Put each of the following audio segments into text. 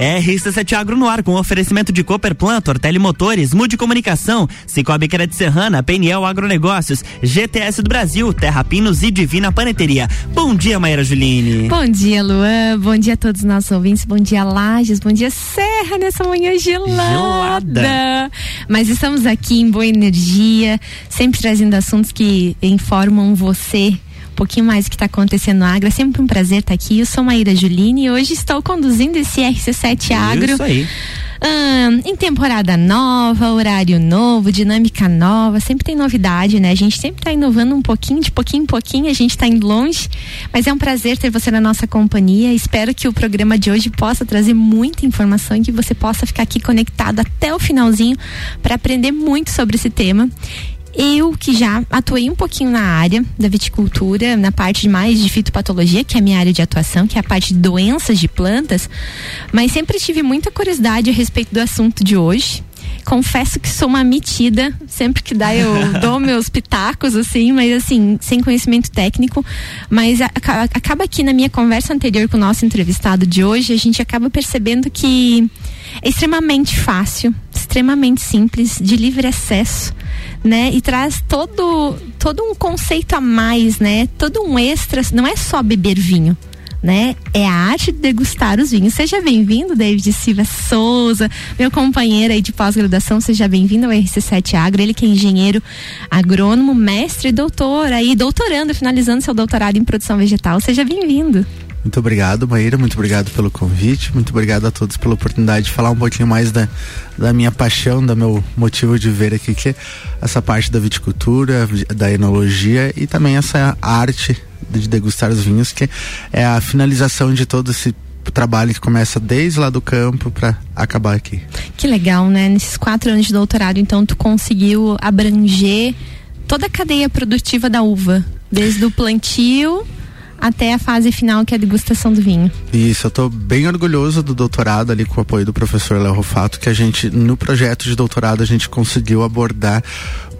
RC7 Agro no ar com oferecimento de Cooper Plant, Ortele Motores, Mude Comunicação, Cicobi Crédito Serrana, PNL Agronegócios, GTS do Brasil, Terra Pinos e Divina Paneteria. Bom dia, Maíra Juline. Bom dia, Luan. Bom dia a todos os nossos ouvintes. Bom dia, Lages. Bom dia, Serra, nessa manhã gelada. gelada. Mas estamos aqui em boa energia, sempre trazendo assuntos que informam você pouquinho mais o que está acontecendo no Agro. É sempre um prazer estar tá aqui. Eu sou Maíra Juline e hoje estou conduzindo esse RC7 Agro. Isso aí. em temporada nova, horário novo, dinâmica nova, sempre tem novidade, né? A gente sempre está inovando um pouquinho, de pouquinho em pouquinho, a gente está indo longe, mas é um prazer ter você na nossa companhia. Espero que o programa de hoje possa trazer muita informação e que você possa ficar aqui conectado até o finalzinho para aprender muito sobre esse tema. Eu que já atuei um pouquinho na área da viticultura, na parte mais de fitopatologia, que é a minha área de atuação, que é a parte de doenças de plantas, mas sempre tive muita curiosidade a respeito do assunto de hoje. Confesso que sou uma metida, sempre que dá eu dou meus pitacos, assim, mas assim, sem conhecimento técnico. Mas acaba aqui na minha conversa anterior com o nosso entrevistado de hoje, a gente acaba percebendo que é extremamente fácil, extremamente simples, de livre acesso né? E traz todo todo um conceito a mais, né? Todo um extra, não é só beber vinho. Né? É a arte de degustar os vinhos. Seja bem-vindo, David Silva Souza, meu companheiro aí de pós-graduação. Seja bem-vindo ao RC7 Agro. Ele que é engenheiro agrônomo, mestre e doutor, aí doutorando, finalizando seu doutorado em produção vegetal. Seja bem-vindo. Muito obrigado, Maíra. Muito obrigado pelo convite. Muito obrigado a todos pela oportunidade de falar um pouquinho mais da, da minha paixão, do meu motivo de ver aqui, que é essa parte da viticultura, da enologia e também essa arte de degustar os vinhos, que é a finalização de todo esse trabalho que começa desde lá do campo para acabar aqui. Que legal, né? Nesses quatro anos de doutorado, então, tu conseguiu abranger toda a cadeia produtiva da uva, desde o plantio até a fase final, que é a degustação do vinho. Isso, eu estou bem orgulhoso do doutorado ali com o apoio do professor Léo Rofato, que a gente, no projeto de doutorado, a gente conseguiu abordar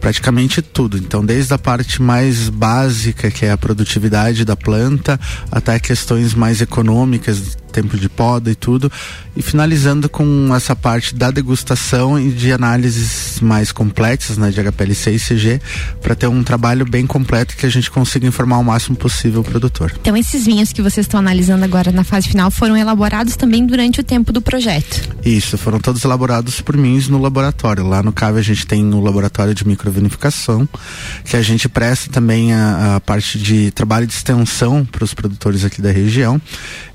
praticamente tudo. Então, desde a parte mais básica, que é a produtividade da planta, até questões mais econômicas, tempo de poda e tudo, e finalizando com essa parte da degustação e de análises mais complexas, né, de HPLC e CG, para ter um trabalho bem completo que a gente consiga informar o máximo possível o produtor. Então, esses vinhos que vocês estão analisando agora na fase final foram elaborados também durante o tempo do projeto? Isso, foram todos elaborados por mim no laboratório. Lá no CAV a gente tem o laboratório de microvinificação, que a gente presta também a, a parte de trabalho de extensão para os produtores aqui da região.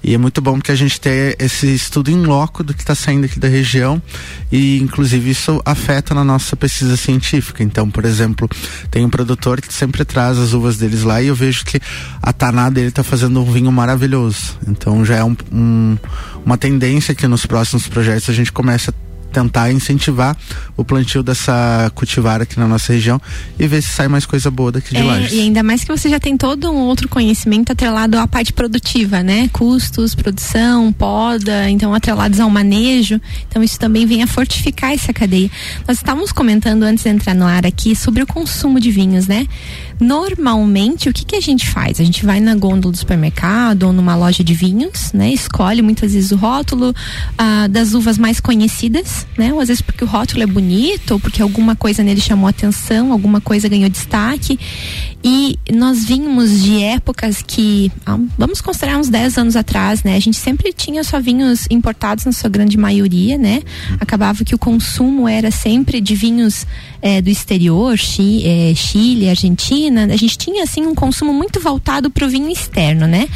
E é muito bom que a gente tenha esse estudo em loco do que está saindo aqui da região e inclusive isso afeta na nossa pesquisa científica. Então, por exemplo, tem um produtor que sempre traz as uvas deles lá e eu vejo que a taná dele está fazendo um vinho maravilhoso. Então já é um, um, uma tendência que nos próximos projetos a gente comece a tentar incentivar o plantio dessa cultivar aqui na nossa região e ver se sai mais coisa boa daqui de é, E ainda mais que você já tem todo um outro conhecimento atrelado à parte produtiva, né? Custos, produção, poda, então atrelados ao manejo. Então isso também vem a fortificar essa cadeia. Nós estávamos comentando antes de entrar no ar aqui sobre o consumo de vinhos, né? Normalmente, o que, que a gente faz? A gente vai na gôndola do supermercado ou numa loja de vinhos, né? Escolhe muitas vezes o rótulo ah, das uvas mais conhecidas, né? Ou às vezes porque o rótulo é bonito ou porque alguma coisa nele chamou atenção, alguma coisa ganhou destaque. E nós vimos de épocas que, vamos considerar uns 10 anos atrás, né? A gente sempre tinha só vinhos importados na sua grande maioria, né? Acabava que o consumo era sempre de vinhos é, do exterior, Chile, é, Chile, Argentina, a gente tinha assim um consumo muito voltado para o vinho externo, né?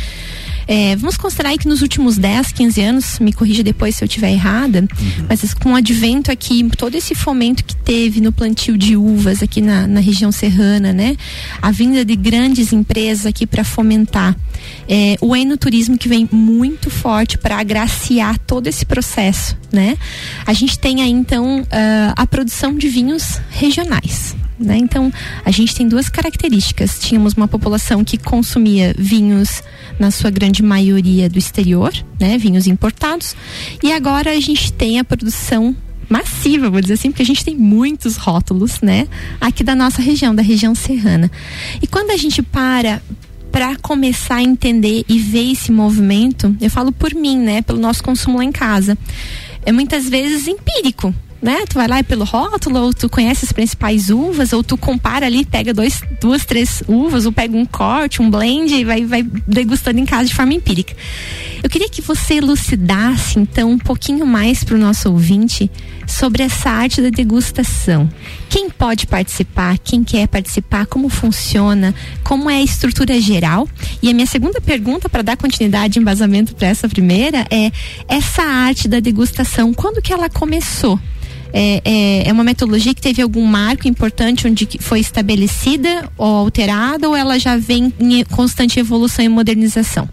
É, vamos considerar que nos últimos 10, 15 anos, me corrija depois se eu estiver errada, uhum. mas com o advento aqui, todo esse fomento que teve no plantio de uvas aqui na, na região serrana, né? A vinda de grandes empresas aqui para fomentar. É, o enoturismo que vem muito forte para agraciar todo esse processo, né? A gente tem aí então uh, a produção de vinhos regionais. Né? Então, a gente tem duas características. Tínhamos uma população que consumia vinhos, na sua grande maioria, do exterior, né? vinhos importados, e agora a gente tem a produção massiva, vou dizer assim, porque a gente tem muitos rótulos, né? Aqui da nossa região, da região serrana. E quando a gente para para começar a entender e ver esse movimento, eu falo por mim, né, pelo nosso consumo lá em casa, é muitas vezes empírico né? Tu vai lá pelo rótulo, ou tu conhece as principais uvas, ou tu compara ali, pega dois, duas, três uvas, ou pega um corte, um blend e vai, vai degustando em casa de forma empírica. Eu queria que você elucidasse, então, um pouquinho mais para o nosso ouvinte sobre essa arte da degustação. Quem pode participar, quem quer participar, como funciona, como é a estrutura geral. E a minha segunda pergunta, para dar continuidade e embasamento para essa primeira, é essa arte da degustação, quando que ela começou? É, é, é, uma metodologia que teve algum marco importante onde foi estabelecida ou alterada ou ela já vem em constante evolução e modernização?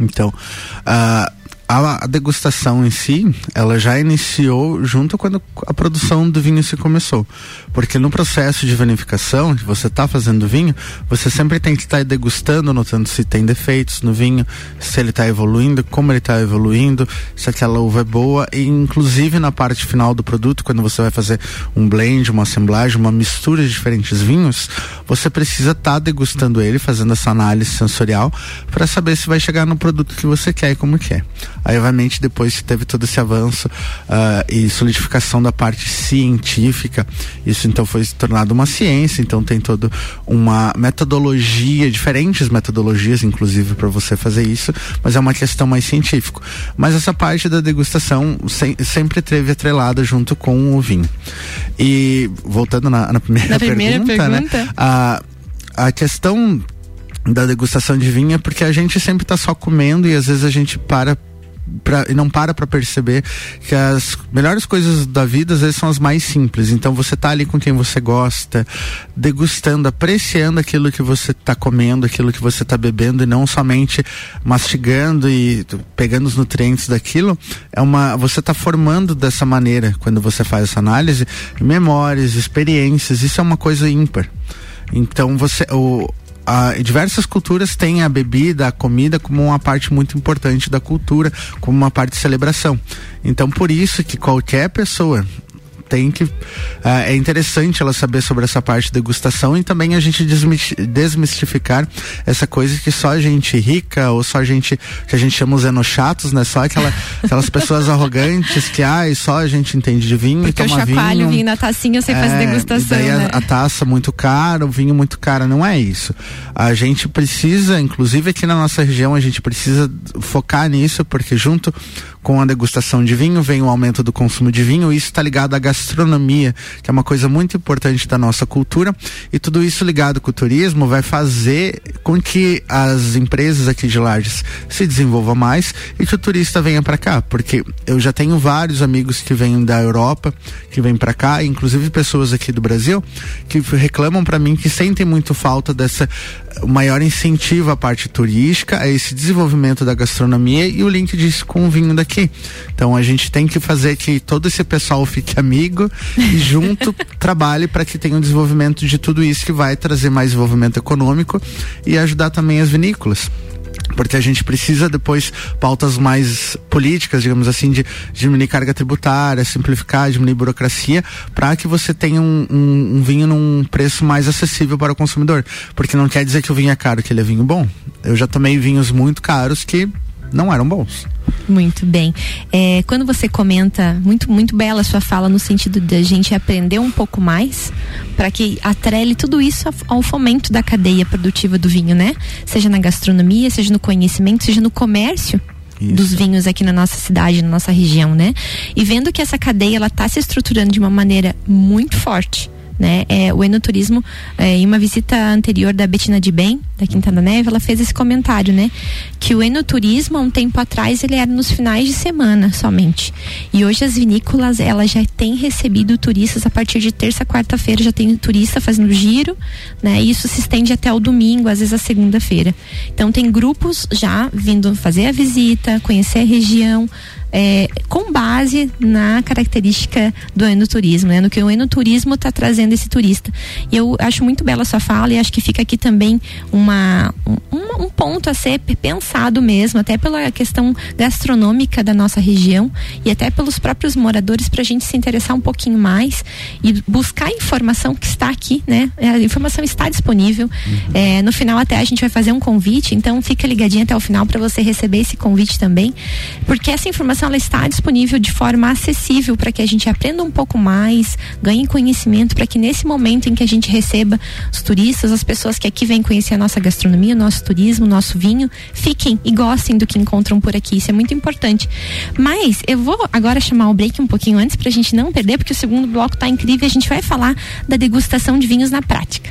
Então, uh, a, degustação em si, ela já iniciou junto quando a produção do vinho se começou. Porque no processo de vinificação, que você está fazendo vinho, você sempre tem que estar tá degustando, notando se tem defeitos no vinho, se ele está evoluindo, como ele está evoluindo, se aquela uva é boa, e inclusive na parte final do produto, quando você vai fazer um blend, uma assemblagem, uma mistura de diferentes vinhos, você precisa estar tá degustando ele, fazendo essa análise sensorial, para saber se vai chegar no produto que você quer e como quer. Aí, obviamente, depois que teve todo esse avanço uh, e solidificação da parte científica, isso então foi se tornado uma ciência, então tem toda uma metodologia, diferentes metodologias, inclusive, para você fazer isso, mas é uma questão mais científica. Mas essa parte da degustação se, sempre teve atrelada junto com o vinho. E voltando na, na primeira, na primeira pergunta, né, pergunta. Né, a, a questão da degustação de vinho é porque a gente sempre está só comendo e às vezes a gente para pra, e não para para perceber que as melhores coisas da vida às vezes são as mais simples. Então você tá ali com quem você gosta, degustando, apreciando aquilo que você tá comendo, aquilo que você tá bebendo e não somente mastigando e pegando os nutrientes daquilo. É uma você tá formando dessa maneira quando você faz essa análise memórias, experiências. Isso é uma coisa ímpar. Então você o a, diversas culturas têm a bebida, a comida como uma parte muito importante da cultura, como uma parte de celebração. Então, por isso que qualquer pessoa tem que. Uh, é interessante ela saber sobre essa parte de degustação e também a gente desmistificar essa coisa que só gente rica ou só gente que a gente chama os enochatos, né? Só aquela, aquelas pessoas arrogantes que, ai, só a gente entende de vinho Porque e toma eu chacoalho vinho. vinho na tacinha, você é, faz degustação. daí né? a, a taça muito cara, o vinho muito caro, não é isso. A gente precisa, inclusive aqui na nossa região, a gente precisa focar nisso, porque junto com a degustação de vinho vem o aumento do consumo de vinho, e isso está ligado à gastronomia, que é uma coisa muito importante da nossa cultura, e tudo isso ligado com o turismo vai fazer com que as empresas aqui de Lages se desenvolvam mais e que o turista venha para cá, porque eu já tenho vários amigos que vêm da Europa, que vêm para cá, inclusive pessoas aqui do Brasil, que reclamam para mim que sentem muito falta dessa maior incentivo à parte turística, a esse desenvolvimento da gastronomia e o link disso com o vinho daqui. Então a gente tem que fazer que todo esse pessoal fique amigo e junto trabalhe para que tenha um desenvolvimento de tudo isso que vai trazer mais desenvolvimento econômico e ajudar também as vinícolas porque a gente precisa depois pautas mais políticas, digamos assim, de, diminuir carga tributária, simplificar, diminuir burocracia, para que você tenha um, um, um, vinho num preço mais acessível para o consumidor. Porque não quer dizer que o vinho é caro, que ele é vinho bom. Eu já tomei vinhos muito caros que não eram bons. Muito bem. É, quando você comenta, muito, muito bela a sua fala no sentido de a gente aprender um pouco mais para que atrele tudo isso ao fomento da cadeia produtiva do vinho, né? Seja na gastronomia, seja no conhecimento, seja no comércio. Isso. dos vinhos aqui na nossa cidade, na nossa região, né? E vendo que essa cadeia ela está se estruturando de uma maneira muito forte né? É, o enoturismo, é, em uma visita anterior da Betina de Bem, da Quinta da Neve, ela fez esse comentário, né? Que o enoturismo, há um tempo atrás, ele era nos finais de semana somente. E hoje as vinícolas, elas já têm recebido turistas a partir de terça, quarta-feira, já tem turista fazendo giro, né? E isso se estende até o domingo, às vezes a segunda-feira. Então tem grupos já vindo fazer a visita, conhecer a região, é, com base na característica do enoturismo, né? No que o enoturismo está trazendo esse turista. E eu acho muito bela a sua fala e acho que fica aqui também uma, um, um ponto a ser pensado mesmo, até pela questão gastronômica da nossa região e até pelos próprios moradores para a gente se interessar um pouquinho mais e buscar a informação que está aqui, né? A informação está disponível. Uhum. É, no final até a gente vai fazer um convite, então fica ligadinho até o final para você receber esse convite também, porque essa informação ela está disponível de forma acessível para que a gente aprenda um pouco mais, ganhe conhecimento para que nesse momento em que a gente receba os turistas, as pessoas que aqui vêm conhecer a nossa gastronomia, o nosso turismo, o nosso vinho, fiquem e gostem do que encontram por aqui. Isso é muito importante. Mas eu vou agora chamar o break um pouquinho antes para a gente não perder, porque o segundo bloco está incrível. A gente vai falar da degustação de vinhos na prática.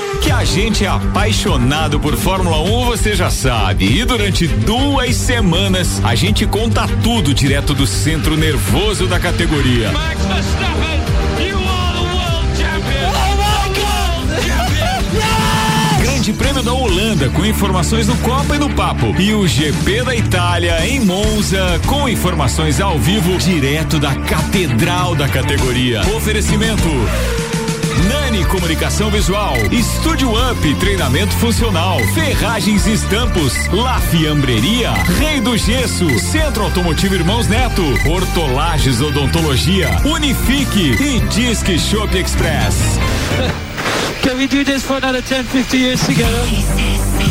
Que a gente é apaixonado por Fórmula 1, você já sabe. E durante duas semanas a gente conta tudo direto do centro nervoso da categoria. Max Verstappen. Oh! Grande Prêmio da Holanda com informações no Copa e no Papo. E o GP da Itália em Monza com informações ao vivo direto da Catedral da categoria. Oferecimento Nani Comunicação Visual, Estúdio Up, treinamento funcional, Ferragens e Estampos, La Fiambreria, Rei do Gesso, Centro Automotivo Irmãos Neto, Hortolagens Odontologia, Unifique e Disque Shop Express. Can we do this for another 10, 50 years together?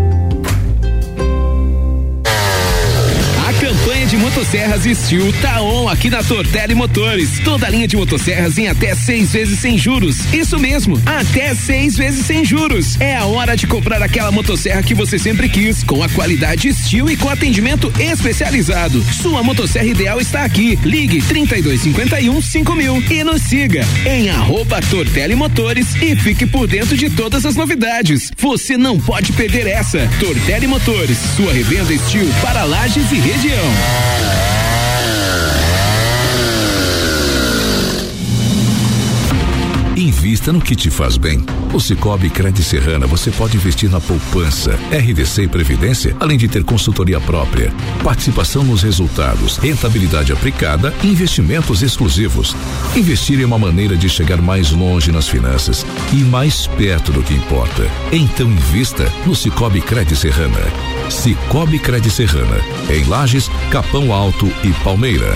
De motosserras Steel tá on aqui na Tortelli Motores. Toda linha de motosserras em até seis vezes sem juros. Isso mesmo, até seis vezes sem juros. É a hora de comprar aquela motosserra que você sempre quis, com a qualidade Steel e com atendimento especializado. Sua motosserra ideal está aqui. Ligue 3251 5000 e nos siga em arroba Tortelli Motores e fique por dentro de todas as novidades. Você não pode perder essa. Tortelli Motores, sua revenda Steel para lajes e região. Yeah. Invista no que te faz bem. O Cicobi Crédito Serrana você pode investir na poupança, RDC e Previdência, além de ter consultoria própria, participação nos resultados, rentabilidade aplicada e investimentos exclusivos. Investir é uma maneira de chegar mais longe nas finanças e mais perto do que importa. Então invista no Cicobi Crédito Serrana. Cicobi Crédito Serrana, em Lages, Capão Alto e Palmeira.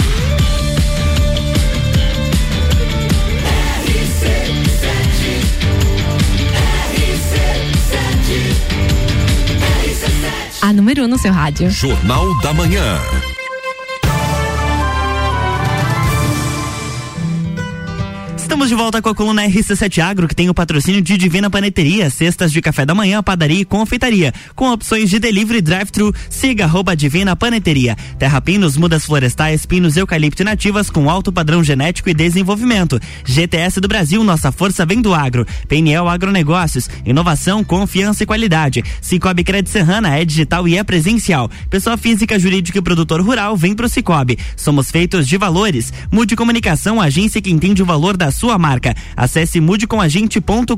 no seu rádio. Jornal da Manhã. Estamos de volta com a coluna RC7 Agro, que tem o patrocínio de Divina Paneteria, cestas de café da manhã, padaria e confeitaria, com opções de delivery e drive-thru. Siga arroba Divina Paneteria. Terra Pinos, mudas florestais, pinos, eucalipto nativas com alto padrão genético e desenvolvimento. GTS do Brasil, nossa força vem do agro. PNL Agronegócios, inovação, confiança e qualidade. Cicobi Cred Serrana é digital e é presencial. Pessoa física, jurídica e produtor rural vem pro Cicobi. Somos feitos de valores. Mude Comunicação, agência que entende o valor da sua marca. Acesse mudecomagente.com.br.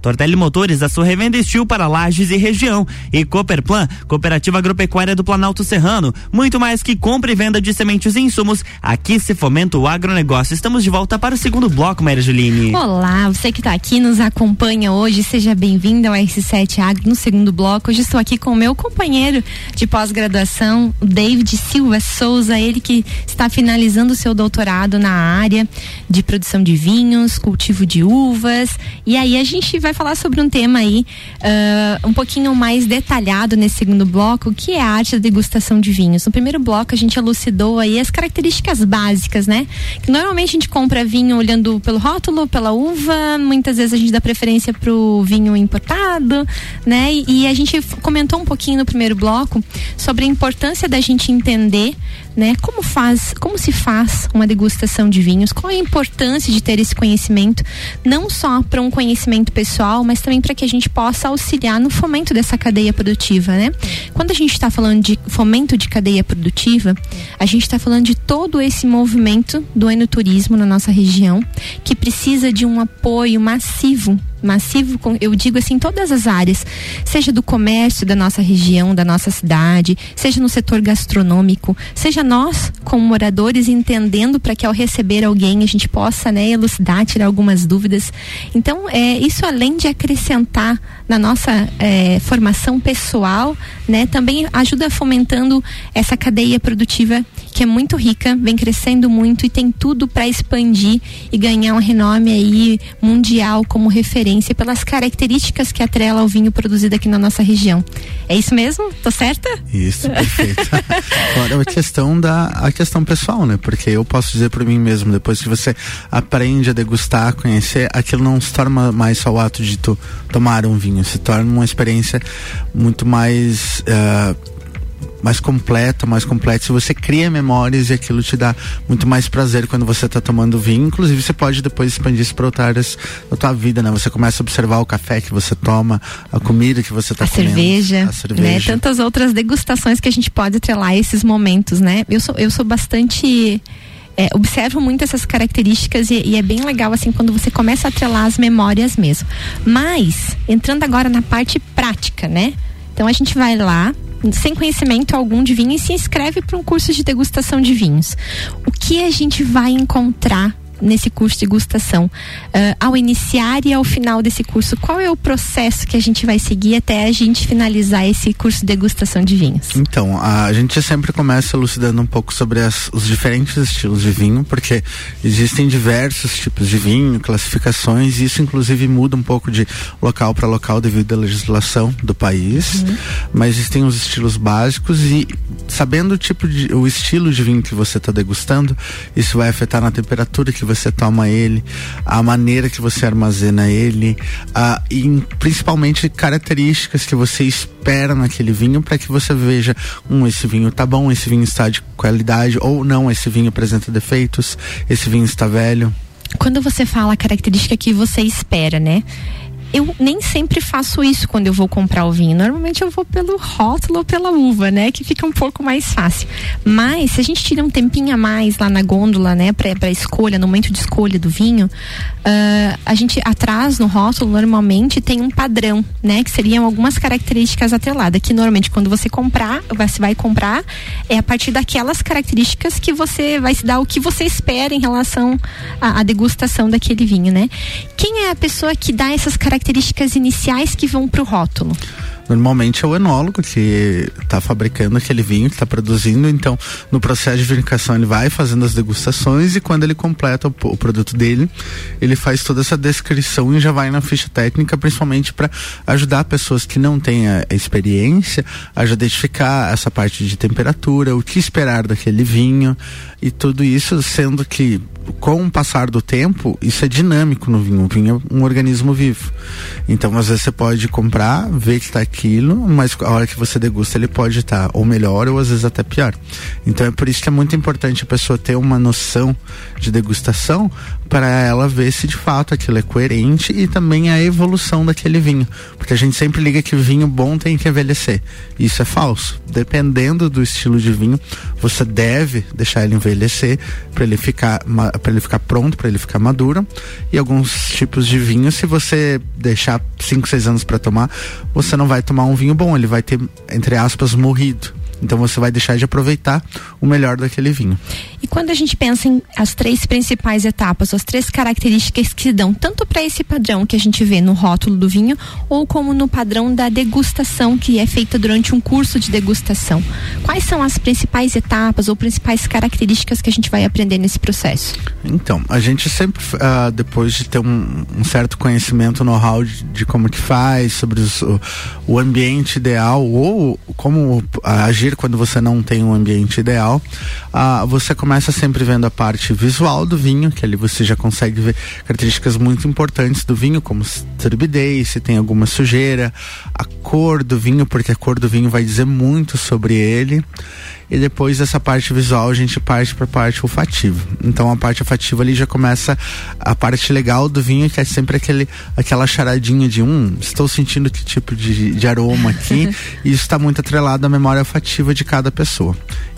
Tortelli Motores, a sua revenda estilo para lajes e região. E Cooperplan, Cooperativa Agropecuária do Planalto Serrano. Muito mais que compra e venda de sementes e insumos. Aqui se fomenta o agronegócio. Estamos de volta para o segundo bloco, Maria Juline. Olá, você que está aqui nos acompanha hoje, seja bem-vindo ao R7 Agro no segundo bloco. Hoje estou aqui com o meu companheiro de pós-graduação, David Silva Souza, ele que está finalizando o seu doutorado na área de produção produção de vinhos, cultivo de uvas. E aí a gente vai falar sobre um tema aí uh, um pouquinho mais detalhado nesse segundo bloco, que é a arte da degustação de vinhos. No primeiro bloco a gente elucidou aí as características básicas, né? Que normalmente a gente compra vinho olhando pelo rótulo, pela uva, muitas vezes a gente dá preferência pro vinho importado, né? E, e a gente comentou um pouquinho no primeiro bloco sobre a importância da gente entender né? Como faz, como se faz uma degustação de vinhos? Qual é a importância de ter esse conhecimento, não só para um conhecimento pessoal, mas também para que a gente possa auxiliar no fomento dessa cadeia produtiva, né? Quando a gente está falando de fomento de cadeia produtiva, a gente está falando de todo esse movimento do enoturismo na nossa região, que precisa de um apoio massivo massivo, eu digo assim, todas as áreas, seja do comércio da nossa região, da nossa cidade, seja no setor gastronômico, seja nós, como moradores, entendendo para que ao receber alguém a gente possa, né, elucidar, tirar algumas dúvidas. Então, é, isso além de acrescentar na nossa é, formação pessoal, né, também ajuda fomentando essa cadeia produtiva que é muito rica, vem crescendo muito e tem tudo para expandir e ganhar um renome aí mundial como referência pelas características que atrela ao vinho produzido aqui na nossa região. É isso mesmo? Tô certa? Isso, perfeito. Agora a questão da a questão pessoal, né? Porque eu posso dizer para mim mesmo, depois que você aprende a degustar, a conhecer, aquilo não se torna mais só o ato de tu tomar um vinho, se torna uma experiência muito mais uh, mais completa, mais complexo. Você cria memórias e aquilo te dá muito mais prazer quando você está tomando vinho. Inclusive, você pode depois expandir isso para outras áreas da tua vida, né? Você começa a observar o café que você toma, a comida que você está comendo. Cerveja, a cerveja. Né? Tantas outras degustações que a gente pode atrelar a esses momentos, né? Eu sou, eu sou bastante é, observo muito essas características e, e, é bem legal assim quando você começa a atrelar as memórias mesmo. Mas entrando agora na parte prática, né? Então a gente vai lá sem conhecimento algum de vinho e se inscreve para um curso de degustação de vinhos. O que a gente vai encontrar nesse curso de degustação, uh, ao iniciar e ao final desse curso, qual é o processo que a gente vai seguir até a gente finalizar esse curso de degustação de vinhos? Então, a gente sempre começa elucidando um pouco sobre as, os diferentes estilos de vinho, porque existem diversos tipos de vinho, classificações, e isso inclusive muda um pouco de local para local devido à legislação do país, uhum. mas existem os estilos básicos e sabendo o tipo de o estilo de vinho que você está degustando, isso vai afetar na temperatura que você toma ele, a maneira que você armazena ele, a, e principalmente características que você espera naquele vinho para que você veja, um, esse vinho tá bom, esse vinho está de qualidade, ou não, esse vinho apresenta defeitos, esse vinho está velho. Quando você fala a característica que você espera, né? Eu nem sempre faço isso quando eu vou comprar o vinho. Normalmente eu vou pelo rótulo ou pela uva, né? Que fica um pouco mais fácil. Mas se a gente tira um tempinho a mais lá na gôndola, né? Pra, pra escolha, no momento de escolha do vinho, uh, a gente atrás no rótulo normalmente tem um padrão, né? Que seriam algumas características atreladas. Que normalmente quando você comprar, você vai comprar, é a partir daquelas características que você vai se dar o que você espera em relação à, à degustação daquele vinho, né? Quem é a pessoa que dá essas características? Características iniciais que vão para o rótulo? Normalmente é o enólogo que está fabricando aquele vinho, que está produzindo. Então, no processo de vinificação, ele vai fazendo as degustações e quando ele completa o, o produto dele, ele faz toda essa descrição e já vai na ficha técnica, principalmente para ajudar pessoas que não têm a experiência a já identificar essa parte de temperatura, o que esperar daquele vinho e tudo isso, sendo que com o passar do tempo, isso é dinâmico no vinho. O vinho é um organismo vivo. Então, às vezes você pode comprar, ver que está aquilo, mas a hora que você degusta, ele pode estar tá ou melhor ou às vezes até pior. Então, é por isso que é muito importante a pessoa ter uma noção de degustação para ela ver se de fato aquilo é coerente e também a evolução daquele vinho. Porque a gente sempre liga que vinho bom tem que envelhecer. Isso é falso. Dependendo do estilo de vinho, você deve deixar ele envelhecer para ele ficar para ele ficar pronto, para ele ficar maduro. E alguns tipos de vinho, se você deixar 5, 6 anos para tomar, você não vai tomar um vinho bom, ele vai ter entre aspas morrido. Então você vai deixar de aproveitar o melhor daquele vinho. E quando a gente pensa em as três principais etapas, as três características que se dão tanto para esse padrão que a gente vê no rótulo do vinho, ou como no padrão da degustação que é feita durante um curso de degustação, quais são as principais etapas ou principais características que a gente vai aprender nesse processo? Então, a gente sempre, uh, depois de ter um, um certo conhecimento, know-how de, de, como que faz, sobre os, o, o, ambiente ideal ou como uh, agir quando você não tem um ambiente ideal, uh, você começa sempre vendo a parte visual do vinho, que ali você já consegue ver características muito importantes do vinho, como turbidez, se tem alguma sujeira, a cor do vinho, porque a cor do vinho vai dizer muito sobre ele e depois dessa parte visual a gente parte para a parte olfativa. Então a parte olfativa ali já começa a parte legal do vinho, que é sempre aquele, aquela charadinha de um, estou sentindo que tipo de, de aroma aqui, e isso está muito atrelado à memória olfativa de cada pessoa.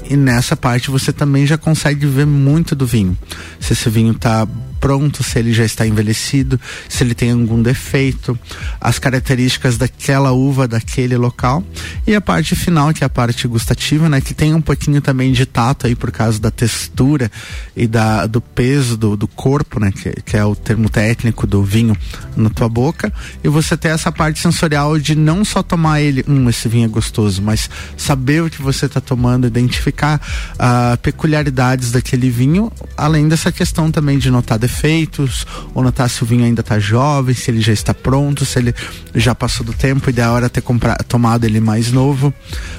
E nessa parte você também já consegue ver muito do vinho. Se esse vinho está pronto, se ele já está envelhecido, se ele tem algum defeito, as características daquela uva, daquele local. E a parte final, que é a parte gustativa, né? Que tem um pouquinho também de tato aí por causa da textura e da, do peso do, do corpo, né? Que, que é o termo técnico do vinho na tua boca. E você ter essa parte sensorial de não só tomar ele, hum, esse vinho é gostoso, mas saber o que você está tomando, identificar uh, peculiaridades daquele vinho, além dessa questão também de notar defeitos, ou notar se o vinho ainda está jovem, se ele já está pronto, se ele já passou do tempo e da hora ter comprado, tomado ele mais novo.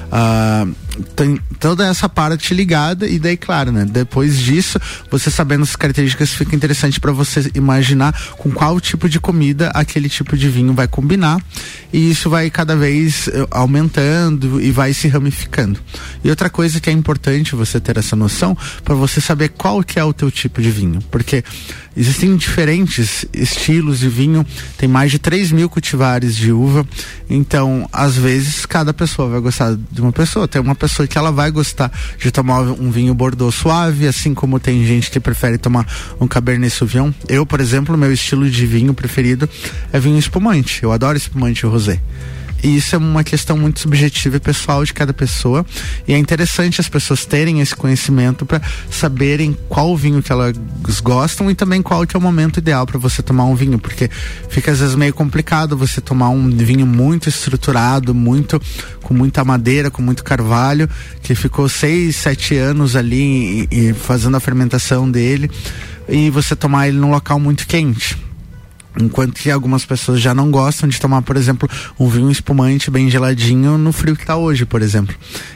Uh, tem toda essa parte ligada e daí, claro, né? Depois disso, você sabendo as características, fica interessante para você imaginar com qual tipo de comida aquele tipo de vinho vai combinar e isso vai cada vez eh, aumentando e vai se ramificando. E outra coisa que é importante você ter essa noção para você saber qual que é o teu tipo de vinho, porque Existem diferentes estilos de vinho, tem mais de 3 mil cultivares de uva, então às vezes cada pessoa vai gostar de uma pessoa. Tem uma pessoa que ela vai gostar de tomar um vinho Bordeaux suave, assim como tem gente que prefere tomar um Cabernet Sauvignon. Eu, por exemplo, meu estilo de vinho preferido é vinho espumante. Eu adoro espumante rosé. E isso é uma questão muito subjetiva e pessoal de cada pessoa. E é interessante as pessoas terem esse conhecimento para saberem qual vinho que elas gostam e também qual que é o momento ideal para você tomar um vinho, porque fica às vezes meio complicado você tomar um vinho muito estruturado, muito com muita madeira, com muito carvalho, que ficou seis, sete anos ali e, e fazendo a fermentação dele e você tomar ele num local muito quente Enquanto que algumas pessoas já não gostam de tomar, por exemplo, um vinho espumante bem geladinho no frio que está hoje, por exemplo.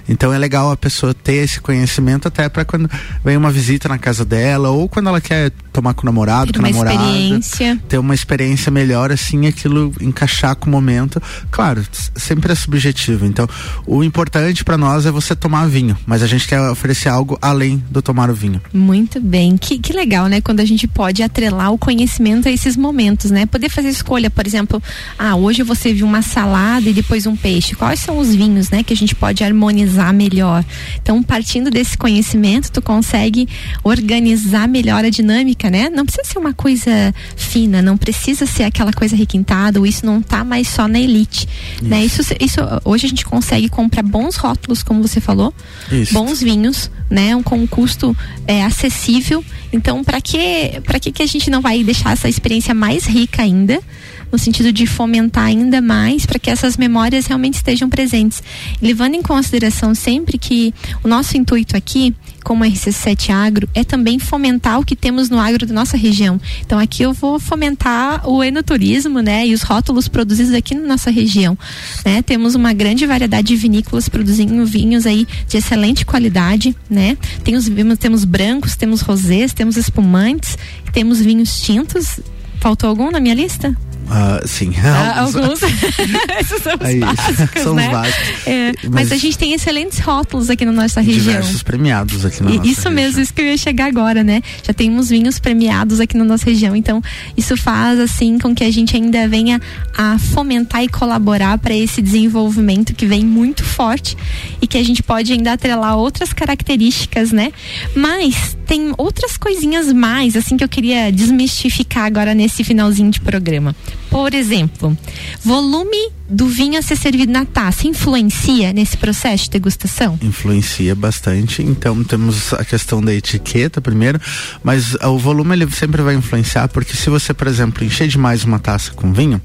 Então é legal a pessoa ter esse conhecimento até para quando vem uma visita na casa dela ou quando ela quer tomar com o namorado, ter com a namorada. Experiência. Ter uma experiência melhor, assim, aquilo encaixar com o momento. Claro, sempre é subjetivo. Então, o importante para nós é você tomar vinho, mas a gente quer oferecer algo além do tomar o vinho. Muito bem. Que, que legal, né? Quando a gente pode atrelar o conhecimento a esses momentos né? Poder fazer escolha, por exemplo, ah, hoje você viu uma salada e depois um peixe. Quais são os vinhos, né, que a gente pode harmonizar melhor? Então, partindo desse conhecimento, tu consegue organizar melhor a dinâmica, né? Não precisa ser uma coisa fina, não precisa ser aquela coisa requintada, ou isso não tá mais só na elite, isso. né? Isso, isso hoje a gente consegue comprar bons rótulos, como você falou, isso. bons vinhos, né? Um, com um custo é, acessível. Então, para que que que a gente não vai deixar essa experiência mais rica ainda? No sentido de fomentar ainda mais para que essas memórias realmente estejam presentes. Levando em consideração sempre que o nosso intuito aqui como RC7 Agro é também fomentar o que temos no agro da nossa região. Então aqui eu vou fomentar o enoturismo, né, e os rótulos produzidos aqui na nossa região, né? Temos uma grande variedade de vinícolas produzindo vinhos aí de excelente qualidade, né? Tem os, temos brancos, temos rosés, temos espumantes, temos vinhos tintos. Faltou algum na minha lista? Uh, sim. Ah, alguns. Esses são os Aí, básicos, são né? os básicos. É, mas, mas, a gente tem excelentes rótulos aqui na nossa região. Diversos premiados aqui na e, nossa Isso região. mesmo, isso que eu ia chegar agora, né? Já temos vinhos premiados aqui na nossa região. Então, isso faz assim com que a gente ainda venha a fomentar e colaborar para esse desenvolvimento que vem muito forte e que a gente pode ainda atrelar outras características, né? Mas tem outras coisinhas mais, assim, que eu queria desmistificar agora nesse finalzinho de programa. Por exemplo, volume do vinho a ser servido na taça influencia nesse processo de degustação? Influencia bastante. Então temos a questão da etiqueta primeiro, mas o volume ele sempre vai influenciar porque se você, por exemplo, encher demais uma taça com vinho,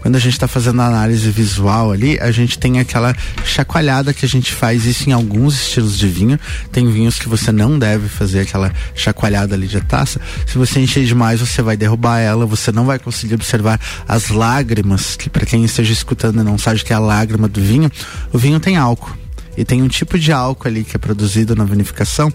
quando a gente está fazendo a análise visual ali, a gente tem aquela chacoalhada que a gente faz isso em alguns estilos de vinho. Tem vinhos que você não deve fazer aquela chacoalhada ali de taça. Se você encher demais, você vai derrubar ela, você não vai conseguir observar as lágrimas, que para quem esteja escutando e não sabe que é a lágrima do vinho, o vinho tem álcool. E tem um tipo de álcool ali que é produzido na vinificação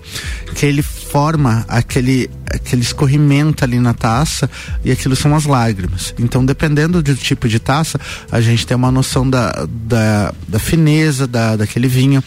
que ele forma aquele aquele escorrimento ali na taça e aquilo são as lágrimas. Então, dependendo do tipo de taça, a gente tem uma noção da, da, da fineza da, daquele vinho,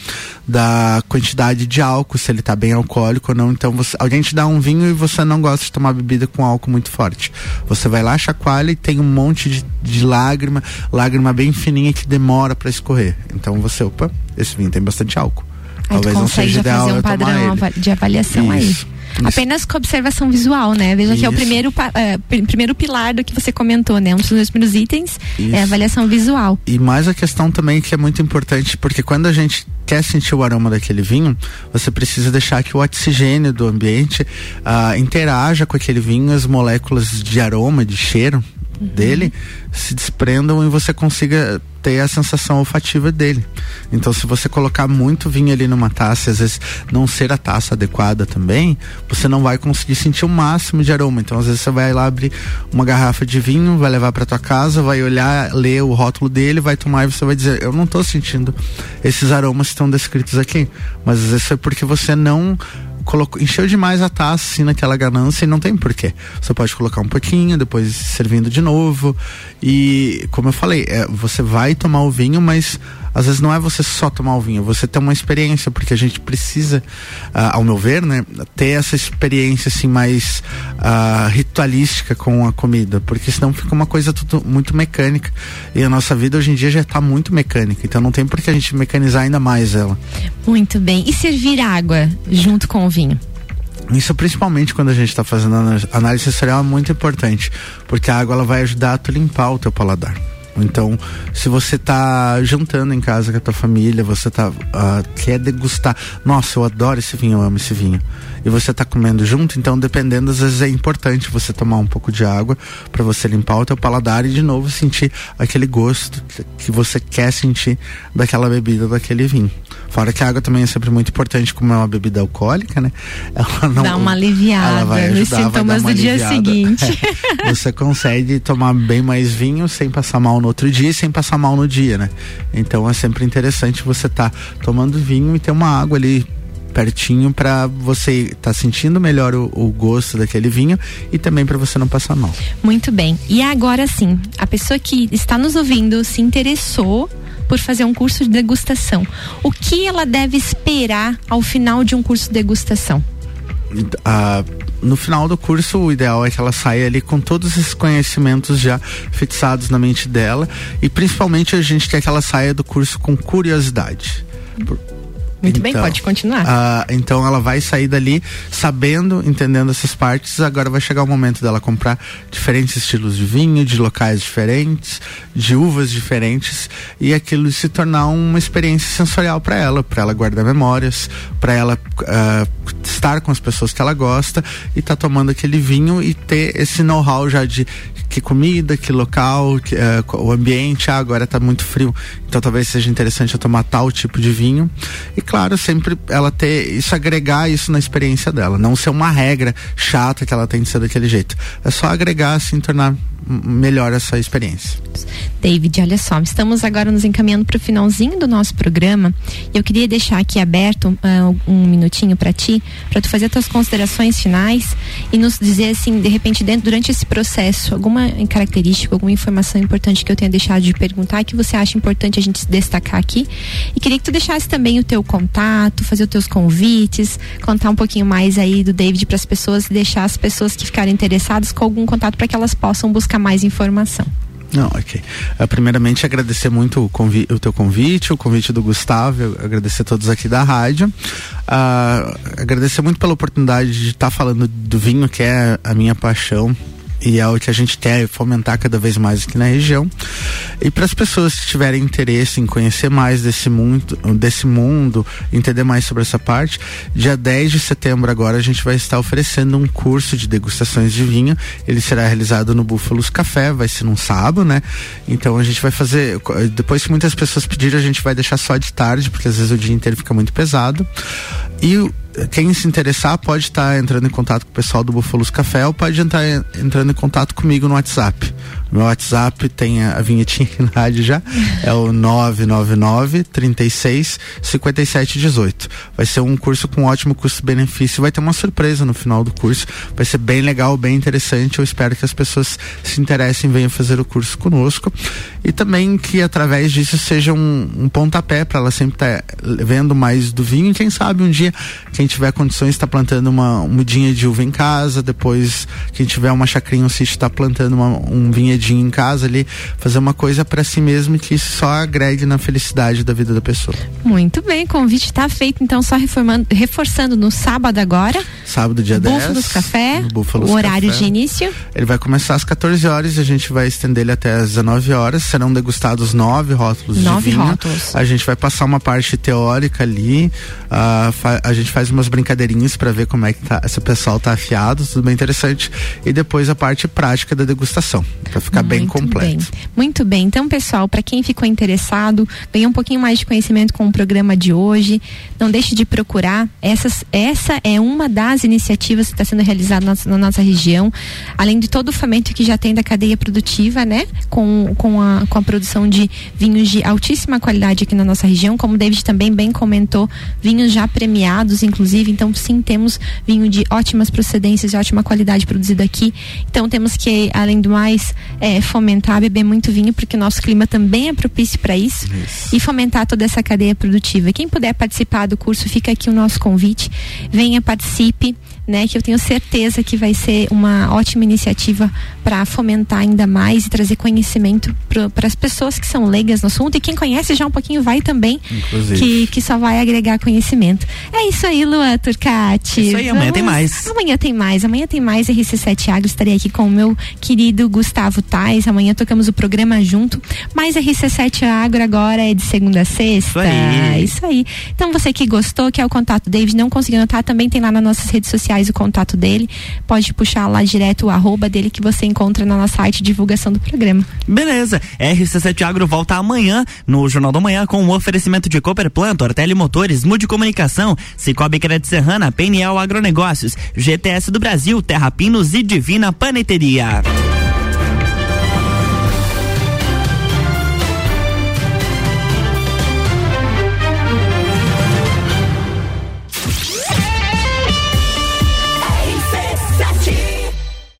da quantidade de álcool, se ele está bem alcoólico ou não. Então, você, alguém te dá um vinho e você não gosta de tomar bebida com álcool muito forte. Você vai lá, chacoalha e tem um monte de, de lágrima, lágrima bem fininha que demora para escorrer. Então, você, opa, esse vinho tem bastante álcool. Aí Talvez ideal fazer um padrão de avaliação Isso. aí. Isso. Apenas com observação visual, né? Veja Isso. que é o primeiro, uh, primeiro pilar do que você comentou, né? Um dos meus primeiros itens é a avaliação visual. E mais a questão também que é muito importante, porque quando a gente quer sentir o aroma daquele vinho, você precisa deixar que o oxigênio do ambiente uh, interaja com aquele vinho, as moléculas de aroma, de cheiro, dele se desprendam e você consiga ter a sensação olfativa dele. Então, se você colocar muito vinho ali numa taça, às vezes não ser a taça adequada também, você não vai conseguir sentir o máximo de aroma. Então, às vezes você vai lá abrir uma garrafa de vinho, vai levar para tua casa, vai olhar, ler o rótulo dele, vai tomar e você vai dizer: "Eu não estou sentindo esses aromas que estão descritos aqui". Mas às vezes é porque você não colocou, encheu demais a taça assim naquela ganância e não tem porquê. Você pode colocar um pouquinho, depois servindo de novo. E como eu falei, é, você vai tomar o vinho, mas às vezes não é você só tomar o vinho, você ter uma experiência, porque a gente precisa, uh, ao meu ver, né, ter essa experiência assim mais uh, ritualística com a comida, porque senão fica uma coisa tudo muito mecânica. E a nossa vida hoje em dia já está muito mecânica, então não tem por que a gente mecanizar ainda mais ela. Muito bem. E servir água junto com o vinho? Isso principalmente quando a gente está fazendo análise sensorial é muito importante, porque a água ela vai ajudar a tu limpar o teu paladar. Então, se você está jantando em casa com a tua família, você tá, uh, quer degustar, nossa, eu adoro esse vinho, eu amo esse vinho. E você está comendo junto, então dependendo, às vezes é importante você tomar um pouco de água para você limpar o teu paladar e de novo sentir aquele gosto que você quer sentir daquela bebida, daquele vinho. Fora que a água também é sempre muito importante, como é uma bebida alcoólica, né? Ela não, Dá uma aliviada ela vai ajudar, nos sintomas do dia seguinte. É, você consegue tomar bem mais vinho sem passar mal no outro dia e sem passar mal no dia, né? Então é sempre interessante você estar tá tomando vinho e ter uma água ali pertinho para você estar tá sentindo melhor o, o, gosto daquele vinho e também para você não passar mal. Muito bem. E agora sim, a pessoa que está nos ouvindo se interessou por fazer um curso de degustação. O que ela deve esperar ao final de um curso de degustação? Ah, no final do curso, o ideal é que ela saia ali com todos esses conhecimentos já fixados na mente dela e principalmente a gente quer que ela saia do curso com curiosidade. Por, muito então, bem, pode continuar. Uh, então ela vai sair dali sabendo, entendendo essas partes. Agora vai chegar o momento dela comprar diferentes estilos de vinho, de locais diferentes, de uvas diferentes e aquilo se tornar uma experiência sensorial para ela, para ela guardar memórias, para ela uh, estar com as pessoas que ela gosta e tá tomando aquele vinho e ter esse know-how já de que comida, que local, que, uh, o ambiente, ah, agora está muito frio, então talvez seja interessante eu tomar tal tipo de vinho. E claro, sempre ela ter isso, agregar isso na experiência dela, não ser uma regra chata que ela tem de ser daquele jeito. É só agregar, assim, tornar melhor essa experiência. David, olha só, estamos agora nos encaminhando para o finalzinho do nosso programa. Eu queria deixar aqui aberto uh, um minutinho para ti, para tu fazer tuas considerações finais e nos dizer assim, de repente, dentro, durante esse processo, alguma característica, alguma informação importante que eu tenha deixado de perguntar que você acha importante a gente destacar aqui. E queria que tu deixasse também o teu contato, fazer os teus convites, contar um pouquinho mais aí do David para as pessoas e deixar as pessoas que ficarem interessadas com algum contato para que elas possam buscar buscar mais informação. Não, ok. Uh, primeiramente, agradecer muito o, o teu convite, o convite do Gustavo, agradecer a todos aqui da rádio. Uh, agradecer muito pela oportunidade de estar tá falando do vinho, que é a minha paixão e é o que a gente quer fomentar cada vez mais aqui na região. E para as pessoas que tiverem interesse em conhecer mais desse mundo, desse mundo, entender mais sobre essa parte, dia 10 de setembro agora a gente vai estar oferecendo um curso de degustações de vinho. Ele será realizado no Búfalos Café, vai ser num sábado, né? Então a gente vai fazer, depois que muitas pessoas pedirem, a gente vai deixar só de tarde, porque às vezes o dia inteiro fica muito pesado. E quem se interessar pode estar entrando em contato com o pessoal do Bufalos Café ou pode estar entrando em contato comigo no WhatsApp. Meu WhatsApp tem a, a vinhetinha na rádio já, é o 999 36 57 18. Vai ser um curso com ótimo custo-benefício, vai ter uma surpresa no final do curso. Vai ser bem legal, bem interessante. Eu espero que as pessoas se interessem, venham fazer o curso conosco e também que através disso seja um, um pontapé para ela sempre estar tá vendo mais do vinho. E quem sabe um dia, quem tiver condições, está plantando uma mudinha de uva em casa, depois quem tiver uma chacrinha, um sítio, está plantando uma, um vinho em casa ali, fazer uma coisa para si mesmo que só agregue na felicidade da vida da pessoa. Muito bem, o convite está feito, então só reforçando no sábado agora. Sábado, dia Búfalos 10. Café, Búfalos o horário Café. de início. Ele vai começar às 14 horas e a gente vai estender ele até às 19 horas. Serão degustados nove rótulos nove de vinho. rótulos. A gente vai passar uma parte teórica ali. Uh, a gente faz umas brincadeirinhas para ver como é que tá, esse pessoal tá afiado, tudo bem interessante. E depois a parte prática da degustação. para ficar Muito bem completo. Bem. Muito bem. Então, pessoal, para quem ficou interessado, ganhar um pouquinho mais de conhecimento com o programa de hoje, não deixe de procurar. Essas, essa é uma das iniciativas que está sendo realizada na, na, nossa região, além de todo o fomento que já tem da cadeia produtiva, né? Com, com, a, com a produção de vinhos de altíssima qualidade aqui na nossa região, como o David também bem comentou, vinhos já premiados, inclusive. Então, sim, temos vinho de ótimas procedências e ótima qualidade produzido aqui. Então, temos que, além do mais, é, fomentar, beber muito vinho, porque o nosso clima também é propício para isso, isso, e fomentar toda essa cadeia produtiva. Quem puder participar do curso, fica aqui o nosso convite. Venha, participe né? Que eu tenho certeza que vai ser uma ótima iniciativa para fomentar ainda mais e trazer conhecimento para as pessoas que são leigas no assunto e quem conhece já um pouquinho vai também, que, que só vai agregar conhecimento. É isso aí, Luan Turcati. É isso aí, amanhã Vamos... tem mais. Amanhã tem mais, amanhã tem mais RC7 Agro, estarei aqui com o meu querido Gustavo Tais, amanhã tocamos o programa junto, mas RC7 Agro agora é de segunda a sexta. Isso aí. Isso aí. Então você que gostou, que é o contato David, não conseguiu anotar, também tem lá nas nossas redes sociais sociais o contato dele. Pode puxar lá direto o arroba dele que você encontra na nossa site de divulgação do programa. Beleza. RC7 Agro volta amanhã no Jornal da Manhã com o um oferecimento de Cooper Plant, Ortele Motores, Mude Comunicação, Cicobi Crédito Serrana, PNL Agronegócios, GTS do Brasil, Terra Pinos e Divina Paneteria.